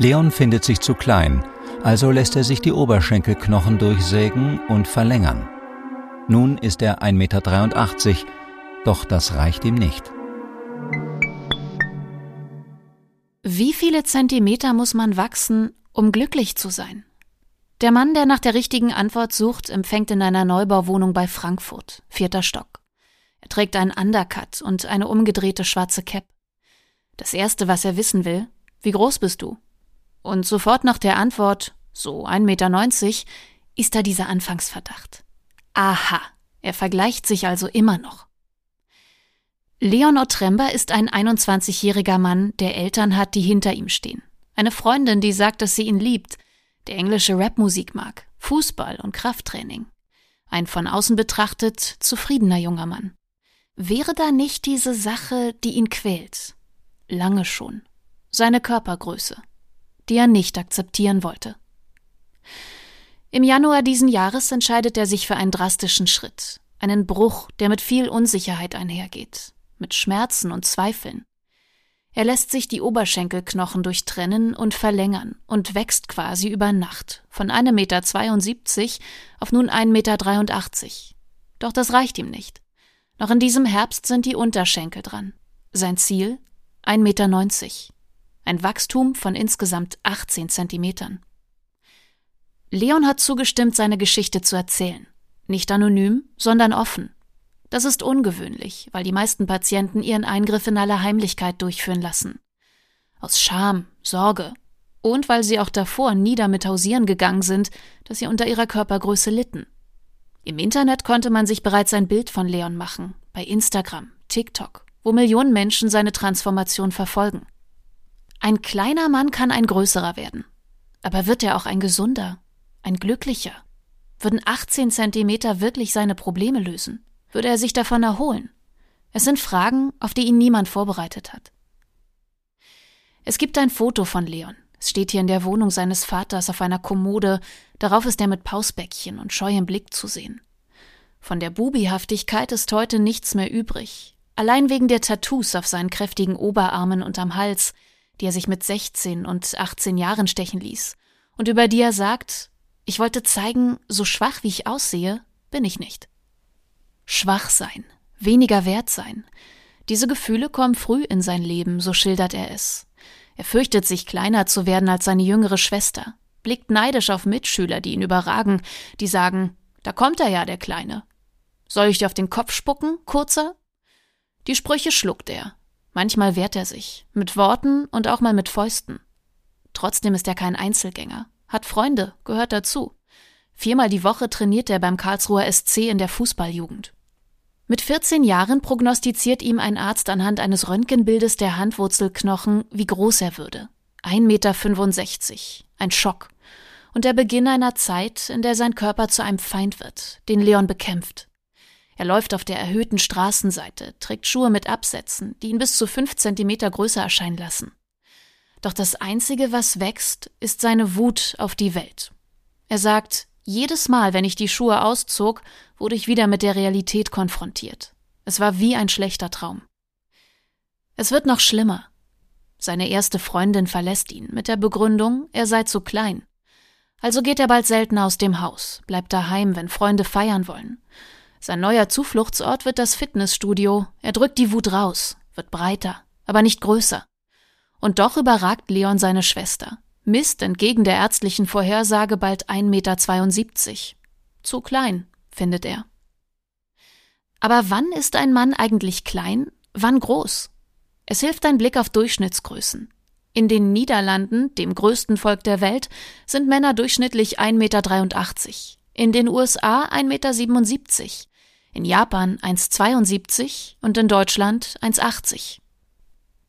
Leon findet sich zu klein, also lässt er sich die Oberschenkelknochen durchsägen und verlängern. Nun ist er 1,83 Meter, doch das reicht ihm nicht. Wie viele Zentimeter muss man wachsen, um glücklich zu sein? Der Mann, der nach der richtigen Antwort sucht, empfängt in einer Neubauwohnung bei Frankfurt, vierter Stock. Er trägt einen Undercut und eine umgedrehte schwarze Cap. Das erste, was er wissen will, wie groß bist du? Und sofort nach der Antwort, so 1,90 Meter, ist da dieser Anfangsverdacht. Aha, er vergleicht sich also immer noch. Leon Otremba ist ein 21-jähriger Mann, der Eltern hat, die hinter ihm stehen. Eine Freundin, die sagt, dass sie ihn liebt, der englische Rapmusik mag, Fußball und Krafttraining. Ein von außen betrachtet zufriedener junger Mann. Wäre da nicht diese Sache, die ihn quält? Lange schon. Seine Körpergröße, die er nicht akzeptieren wollte. Im Januar diesen Jahres entscheidet er sich für einen drastischen Schritt, einen Bruch, der mit viel Unsicherheit einhergeht, mit Schmerzen und Zweifeln. Er lässt sich die Oberschenkelknochen durchtrennen und verlängern und wächst quasi über Nacht von 1,72 Meter auf nun 1,83 Meter. Doch das reicht ihm nicht. Noch in diesem Herbst sind die Unterschenkel dran. Sein Ziel? 1,90 Meter. Ein Wachstum von insgesamt 18 Zentimetern. Leon hat zugestimmt, seine Geschichte zu erzählen. Nicht anonym, sondern offen. Das ist ungewöhnlich, weil die meisten Patienten ihren Eingriff in aller Heimlichkeit durchführen lassen. Aus Scham, Sorge und weil sie auch davor nie damit hausieren gegangen sind, dass sie unter ihrer Körpergröße litten. Im Internet konnte man sich bereits ein Bild von Leon machen, bei Instagram, TikTok, wo Millionen Menschen seine Transformation verfolgen. Ein kleiner Mann kann ein größerer werden. Aber wird er auch ein gesunder, ein glücklicher? Würden 18 Zentimeter wirklich seine Probleme lösen? Würde er sich davon erholen? Es sind Fragen, auf die ihn niemand vorbereitet hat. Es gibt ein Foto von Leon. Es steht hier in der Wohnung seines Vaters auf einer Kommode, darauf ist er mit Pausbäckchen und scheuem Blick zu sehen. Von der Bubihaftigkeit ist heute nichts mehr übrig. Allein wegen der Tattoos auf seinen kräftigen Oberarmen und am Hals, die er sich mit 16 und 18 Jahren stechen ließ, und über die er sagt, ich wollte zeigen, so schwach wie ich aussehe, bin ich nicht. Schwach sein, weniger wert sein. Diese Gefühle kommen früh in sein Leben, so schildert er es. Er fürchtet sich kleiner zu werden als seine jüngere Schwester, blickt neidisch auf Mitschüler, die ihn überragen, die sagen, da kommt er ja, der Kleine. Soll ich dir auf den Kopf spucken, kurzer? Die Sprüche schluckt er. Manchmal wehrt er sich, mit Worten und auch mal mit Fäusten. Trotzdem ist er kein Einzelgänger, hat Freunde, gehört dazu. Viermal die Woche trainiert er beim Karlsruher SC in der Fußballjugend. Mit 14 Jahren prognostiziert ihm ein Arzt anhand eines Röntgenbildes der Handwurzelknochen, wie groß er würde. 1,65 Meter. Ein Schock. Und der Beginn einer Zeit, in der sein Körper zu einem Feind wird, den Leon bekämpft. Er läuft auf der erhöhten Straßenseite, trägt Schuhe mit Absätzen, die ihn bis zu fünf Zentimeter größer erscheinen lassen. Doch das Einzige, was wächst, ist seine Wut auf die Welt. Er sagt, jedes Mal, wenn ich die Schuhe auszog, wurde ich wieder mit der Realität konfrontiert. Es war wie ein schlechter Traum. Es wird noch schlimmer. Seine erste Freundin verlässt ihn mit der Begründung, er sei zu klein. Also geht er bald seltener aus dem Haus, bleibt daheim, wenn Freunde feiern wollen. Sein neuer Zufluchtsort wird das Fitnessstudio. Er drückt die Wut raus, wird breiter, aber nicht größer. Und doch überragt Leon seine Schwester misst entgegen der ärztlichen Vorhersage bald 1,72 Meter. Zu klein, findet er. Aber wann ist ein Mann eigentlich klein, wann groß? Es hilft ein Blick auf Durchschnittsgrößen. In den Niederlanden, dem größten Volk der Welt, sind Männer durchschnittlich 1,83 Meter. In den USA 1,77 Meter. In Japan 1,72 und in Deutschland 1,80.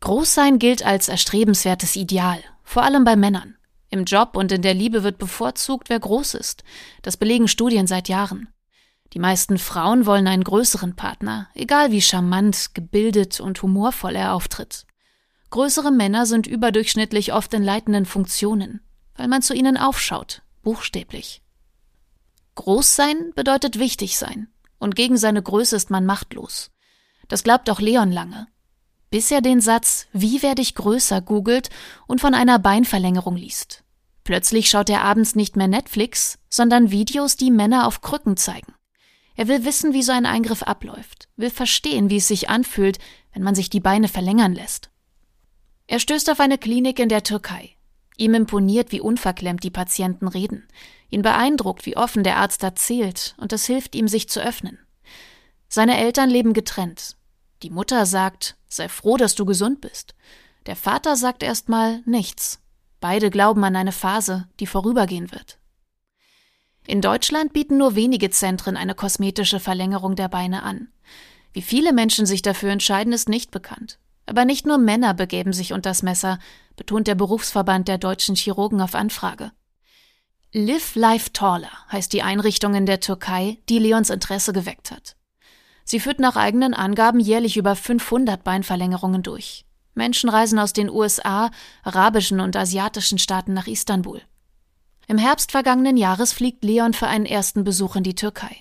Großsein gilt als erstrebenswertes Ideal vor allem bei Männern. Im Job und in der Liebe wird bevorzugt, wer groß ist. Das belegen Studien seit Jahren. Die meisten Frauen wollen einen größeren Partner, egal wie charmant, gebildet und humorvoll er auftritt. Größere Männer sind überdurchschnittlich oft in leitenden Funktionen, weil man zu ihnen aufschaut, buchstäblich. Groß sein bedeutet wichtig sein, und gegen seine Größe ist man machtlos. Das glaubt auch Leon lange. bis er den Satz Wie werde ich größer googelt und von einer Beinverlängerung liest. Plötzlich schaut er abends nicht mehr Netflix, sondern Videos, die Männer auf Krücken zeigen. Er will wissen, wie so ein Eingriff abläuft, will verstehen, wie es sich anfühlt, wenn man sich die Beine verlängern lässt. Er stößt auf eine Klinik in der Türkei. Ihm imponiert, wie unverklemmt die Patienten reden. Ihn beeindruckt, wie offen der Arzt erzählt, und es hilft ihm, sich zu öffnen. Seine Eltern leben getrennt. Die Mutter sagt, sei froh, dass du gesund bist. Der Vater sagt erstmal nichts. Beide glauben an eine Phase, die vorübergehen wird. In Deutschland bieten nur wenige Zentren eine kosmetische Verlängerung der Beine an. Wie viele Menschen sich dafür entscheiden, ist nicht bekannt. Aber nicht nur Männer begeben sich unters Messer, betont der Berufsverband der deutschen Chirurgen auf Anfrage. Live Life Taller heißt die Einrichtung in der Türkei, die Leons Interesse geweckt hat. Sie führt nach eigenen Angaben jährlich über 500 Beinverlängerungen durch. Menschen reisen aus den USA, arabischen und asiatischen Staaten nach Istanbul. Im Herbst vergangenen Jahres fliegt Leon für einen ersten Besuch in die Türkei.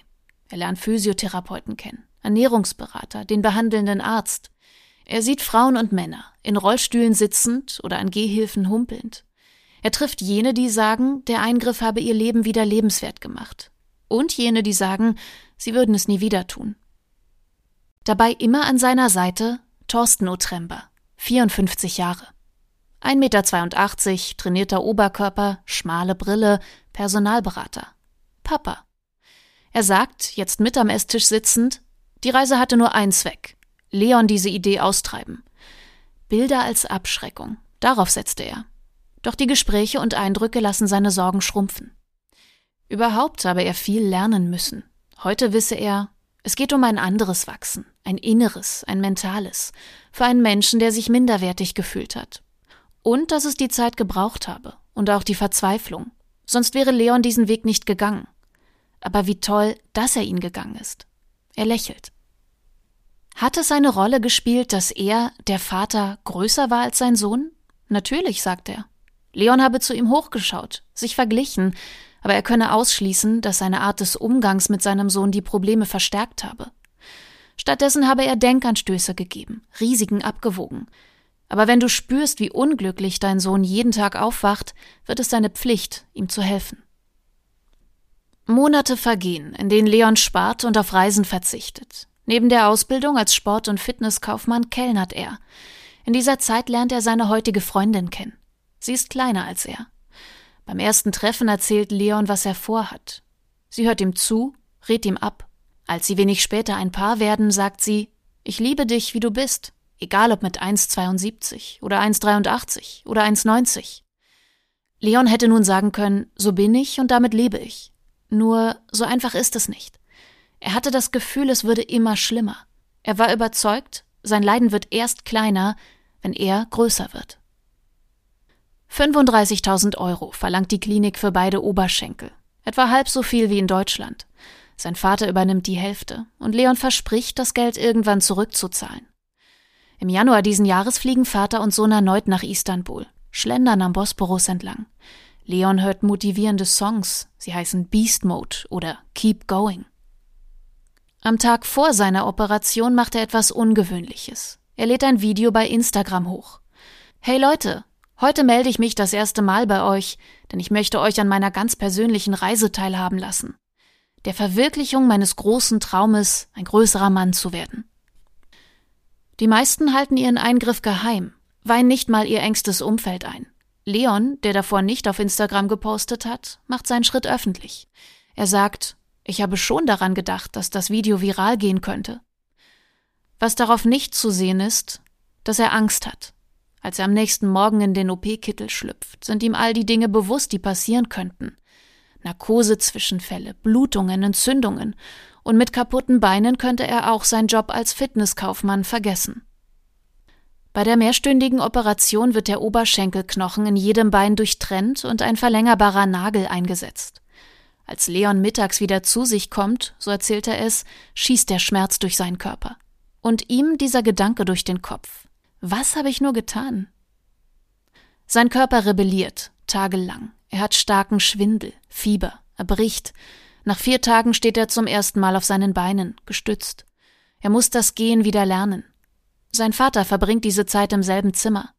Er lernt Physiotherapeuten kennen, Ernährungsberater, den behandelnden Arzt. Er sieht Frauen und Männer, in Rollstühlen sitzend oder an Gehhilfen humpelnd. Er trifft jene, die sagen, der Eingriff habe ihr Leben wieder lebenswert gemacht. Und jene, die sagen, sie würden es nie wieder tun. Dabei immer an seiner Seite Thorsten Otrember, 54 Jahre. 1,82 Meter, trainierter Oberkörper, schmale Brille, Personalberater. Papa. Er sagt, jetzt mit am Esstisch sitzend, die Reise hatte nur einen Zweck. Leon diese Idee austreiben. Bilder als Abschreckung. Darauf setzte er. Doch die Gespräche und Eindrücke lassen seine Sorgen schrumpfen. Überhaupt habe er viel lernen müssen. Heute wisse er, es geht um ein anderes Wachsen, ein inneres, ein mentales, für einen Menschen, der sich minderwertig gefühlt hat. Und dass es die Zeit gebraucht habe und auch die Verzweiflung. Sonst wäre Leon diesen Weg nicht gegangen. Aber wie toll, dass er ihn gegangen ist. Er lächelt. Hat es eine Rolle gespielt, dass er, der Vater, größer war als sein Sohn? Natürlich, sagt er. Leon habe zu ihm hochgeschaut, sich verglichen, aber er könne ausschließen, dass seine Art des Umgangs mit seinem Sohn die Probleme verstärkt habe. Stattdessen habe er Denkanstöße gegeben, Risiken abgewogen. Aber wenn du spürst, wie unglücklich dein Sohn jeden Tag aufwacht, wird es deine Pflicht, ihm zu helfen. Monate vergehen, in denen Leon spart und auf Reisen verzichtet. Neben der Ausbildung als Sport- und Fitnesskaufmann kellnert er. In dieser Zeit lernt er seine heutige Freundin kennen. Sie ist kleiner als er. Beim ersten Treffen erzählt Leon, was er vorhat. Sie hört ihm zu, rät ihm ab. Als sie wenig später ein Paar werden, sagt sie, ich liebe dich, wie du bist, egal ob mit 1,72 oder 1,83 oder 1,90. Leon hätte nun sagen können, so bin ich und damit lebe ich. Nur so einfach ist es nicht. Er hatte das Gefühl, es würde immer schlimmer. Er war überzeugt, sein Leiden wird erst kleiner, wenn er größer wird. 35.000 Euro verlangt die Klinik für beide Oberschenkel. Etwa halb so viel wie in Deutschland. Sein Vater übernimmt die Hälfte und Leon verspricht, das Geld irgendwann zurückzuzahlen. Im Januar diesen Jahres fliegen Vater und Sohn erneut nach Istanbul, schlendern am Bosporus entlang. Leon hört motivierende Songs, sie heißen Beast Mode oder Keep Going. Am Tag vor seiner Operation macht er etwas Ungewöhnliches. Er lädt ein Video bei Instagram hoch. Hey Leute, Heute melde ich mich das erste Mal bei euch, denn ich möchte euch an meiner ganz persönlichen Reise teilhaben lassen. Der Verwirklichung meines großen Traumes, ein größerer Mann zu werden. Die meisten halten ihren Eingriff geheim, weihen nicht mal ihr engstes Umfeld ein. Leon, der davor nicht auf Instagram gepostet hat, macht seinen Schritt öffentlich. Er sagt, ich habe schon daran gedacht, dass das Video viral gehen könnte. Was darauf nicht zu sehen ist, dass er Angst hat, als er am nächsten Morgen in den OP-Kittel schlüpft, sind ihm all die Dinge bewusst, die passieren könnten. Narkosezwischenfälle, Blutungen, Entzündungen. Und mit kaputten Beinen könnte er auch seinen Job als Fitnesskaufmann vergessen. Bei der mehrstündigen Operation wird der Oberschenkelknochen in jedem Bein durchtrennt und ein verlängerbarer Nagel eingesetzt. Als Leon mittags wieder zu sich kommt, so erzählt er es, schießt der Schmerz durch seinen Körper. Und ihm dieser Gedanke durch den Kopf. Was habe ich nur getan? Sein Körper rebelliert, tagelang. Er hat starken Schwindel, Fieber, er bricht. Nach vier Tagen steht er zum ersten Mal auf seinen Beinen, gestützt. Er muss das Gehen wieder lernen. Sein Vater verbringt diese Zeit im selben Zimmer.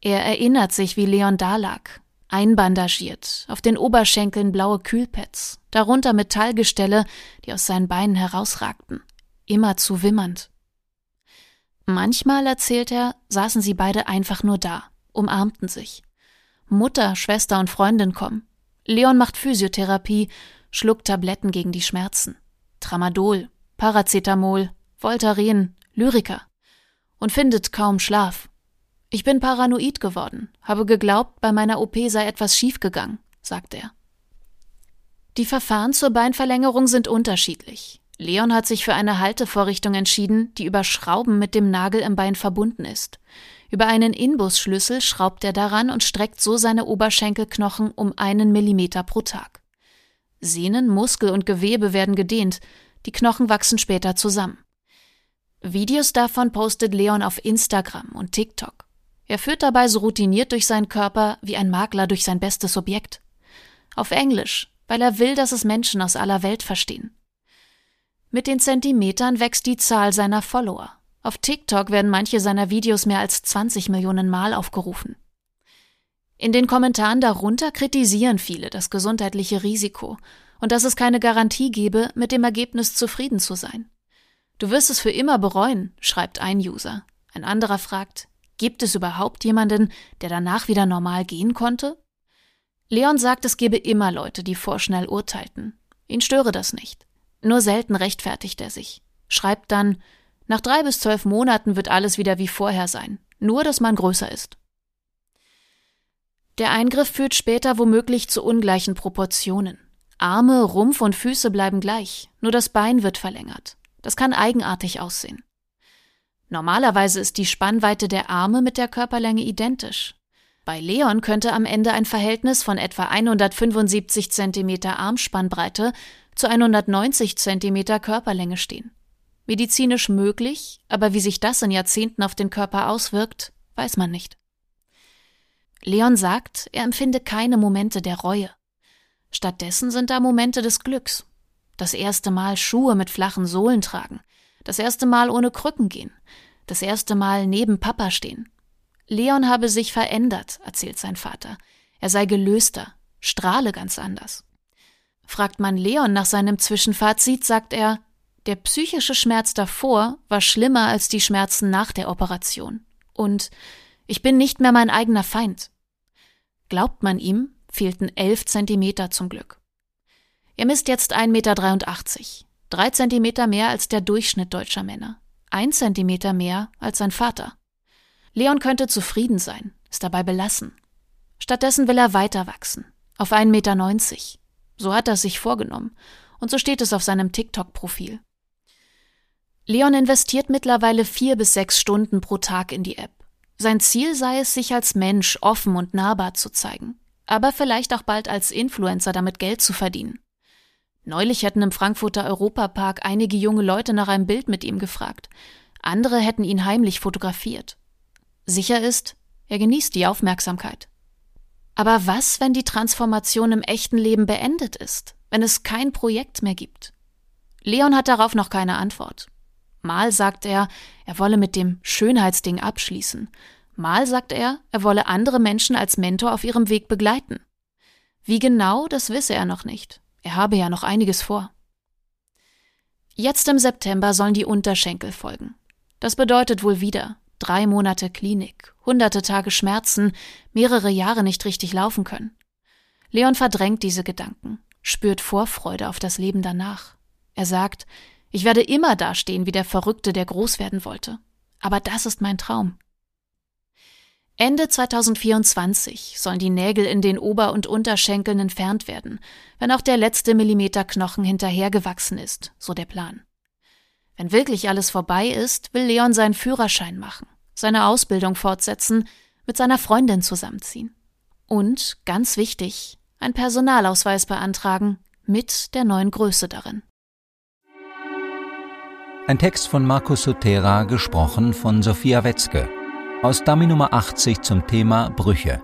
Er erinnert sich, wie Leon da lag, einbandagiert, auf den Oberschenkeln blaue Kühlpads, darunter Metallgestelle, die aus seinen Beinen herausragten, immer zu wimmernd. Manchmal, erzählt er, saßen sie beide einfach nur da, umarmten sich. Mutter, Schwester und Freundin kommen. Leon macht Physiotherapie, schluckt Tabletten gegen die Schmerzen. Tramadol, Paracetamol, Voltaren, Lyrica. Und findet kaum Schlaf. Ich bin paranoid geworden, habe geglaubt, bei meiner OP sei etwas schiefgegangen, sagt er. Die Verfahren zur Beinverlängerung sind unterschiedlich. Leon hat sich für eine Haltevorrichtung entschieden, die über Schrauben mit dem Nagel im Bein verbunden ist. Über einen Inbusschlüssel schraubt er daran und streckt so seine Oberschenkelknochen um einen Millimeter pro Tag. Sehnen, Muskel und Gewebe werden gedehnt, die Knochen wachsen später zusammen. Videos davon postet Leon auf Instagram und TikTok. Er führt dabei so routiniert durch seinen Körper wie ein Makler durch sein bestes Objekt. Auf Englisch, weil er will, dass es Menschen aus aller Welt verstehen. Mit den Zentimetern wächst die Zahl seiner Follower. Auf TikTok werden manche seiner Videos mehr als 20 Millionen Mal aufgerufen. In den Kommentaren darunter kritisieren viele das gesundheitliche Risiko und dass es keine Garantie gebe, mit dem Ergebnis zufrieden zu sein. Du wirst es für immer bereuen, schreibt ein User. Ein anderer fragt, gibt es überhaupt jemanden, der danach wieder normal gehen konnte? Leon sagt, es gebe immer Leute, die vorschnell urteilten. Ihn störe das nicht. Nur selten rechtfertigt er sich. Schreibt dann, nach drei bis zwölf Monaten wird alles wieder wie vorher sein, nur dass man größer ist. Der Eingriff führt später womöglich zu ungleichen Proportionen. Arme, Rumpf und Füße bleiben gleich, nur das Bein wird verlängert. Das kann eigenartig aussehen. Normalerweise ist die Spannweite der Arme mit der Körperlänge identisch. Bei Leon könnte am Ende ein Verhältnis von etwa 175 cm Armspannbreite zu 190 cm Körperlänge stehen. Medizinisch möglich, aber wie sich das in Jahrzehnten auf den Körper auswirkt, weiß man nicht. Leon sagt, er empfinde keine Momente der Reue. Stattdessen sind da Momente des Glücks. Das erste Mal Schuhe mit flachen Sohlen tragen, das erste Mal ohne Krücken gehen, das erste Mal neben Papa stehen. Leon habe sich verändert, erzählt sein Vater. Er sei gelöster, strahle ganz anders. Fragt man Leon nach seinem Zwischenfazit, sagt er, der psychische Schmerz davor war schlimmer als die Schmerzen nach der Operation. Und ich bin nicht mehr mein eigener Feind. Glaubt man ihm, fehlten elf Zentimeter zum Glück. Er misst jetzt 1,83 Meter, drei Zentimeter mehr als der Durchschnitt deutscher Männer, ein Zentimeter mehr als sein Vater. Leon könnte zufrieden sein, ist dabei belassen. Stattdessen will er weiter wachsen, auf 1,90 Meter. So hat er es sich vorgenommen, und so steht es auf seinem TikTok-Profil. Leon investiert mittlerweile vier bis sechs Stunden pro Tag in die App. Sein Ziel sei es, sich als Mensch offen und nahbar zu zeigen, aber vielleicht auch bald als Influencer damit Geld zu verdienen. Neulich hätten im Frankfurter Europapark einige junge Leute nach einem Bild mit ihm gefragt. Andere hätten ihn heimlich fotografiert. Sicher ist, er genießt die Aufmerksamkeit. Aber was, wenn die Transformation im echten Leben beendet ist, wenn es kein Projekt mehr gibt? Leon hat darauf noch keine Antwort. Mal sagt er, er wolle mit dem Schönheitsding abschließen. Mal sagt er, er wolle andere Menschen als Mentor auf ihrem Weg begleiten. Wie genau, das wisse er noch nicht. Er habe ja noch einiges vor. Jetzt im September sollen die Unterschenkel folgen. Das bedeutet wohl wieder drei Monate Klinik, hunderte Tage Schmerzen, mehrere Jahre nicht richtig laufen können. Leon verdrängt diese Gedanken, spürt Vorfreude auf das Leben danach. Er sagt, ich werde immer dastehen wie der Verrückte, der groß werden wollte. Aber das ist mein Traum. Ende 2024 sollen die Nägel in den Ober- und Unterschenkeln entfernt werden, wenn auch der letzte Millimeter Knochen hinterhergewachsen ist, so der Plan. Wenn wirklich alles vorbei ist, will Leon seinen Führerschein machen, seine Ausbildung fortsetzen, mit seiner Freundin zusammenziehen. Und, ganz wichtig, ein Personalausweis beantragen, mit der neuen Größe darin. Ein Text von Markus Sotera, gesprochen von Sophia Wetzke. Aus Dummy Nummer 80 zum Thema Brüche.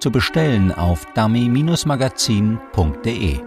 Zu bestellen auf dummy-magazin.de.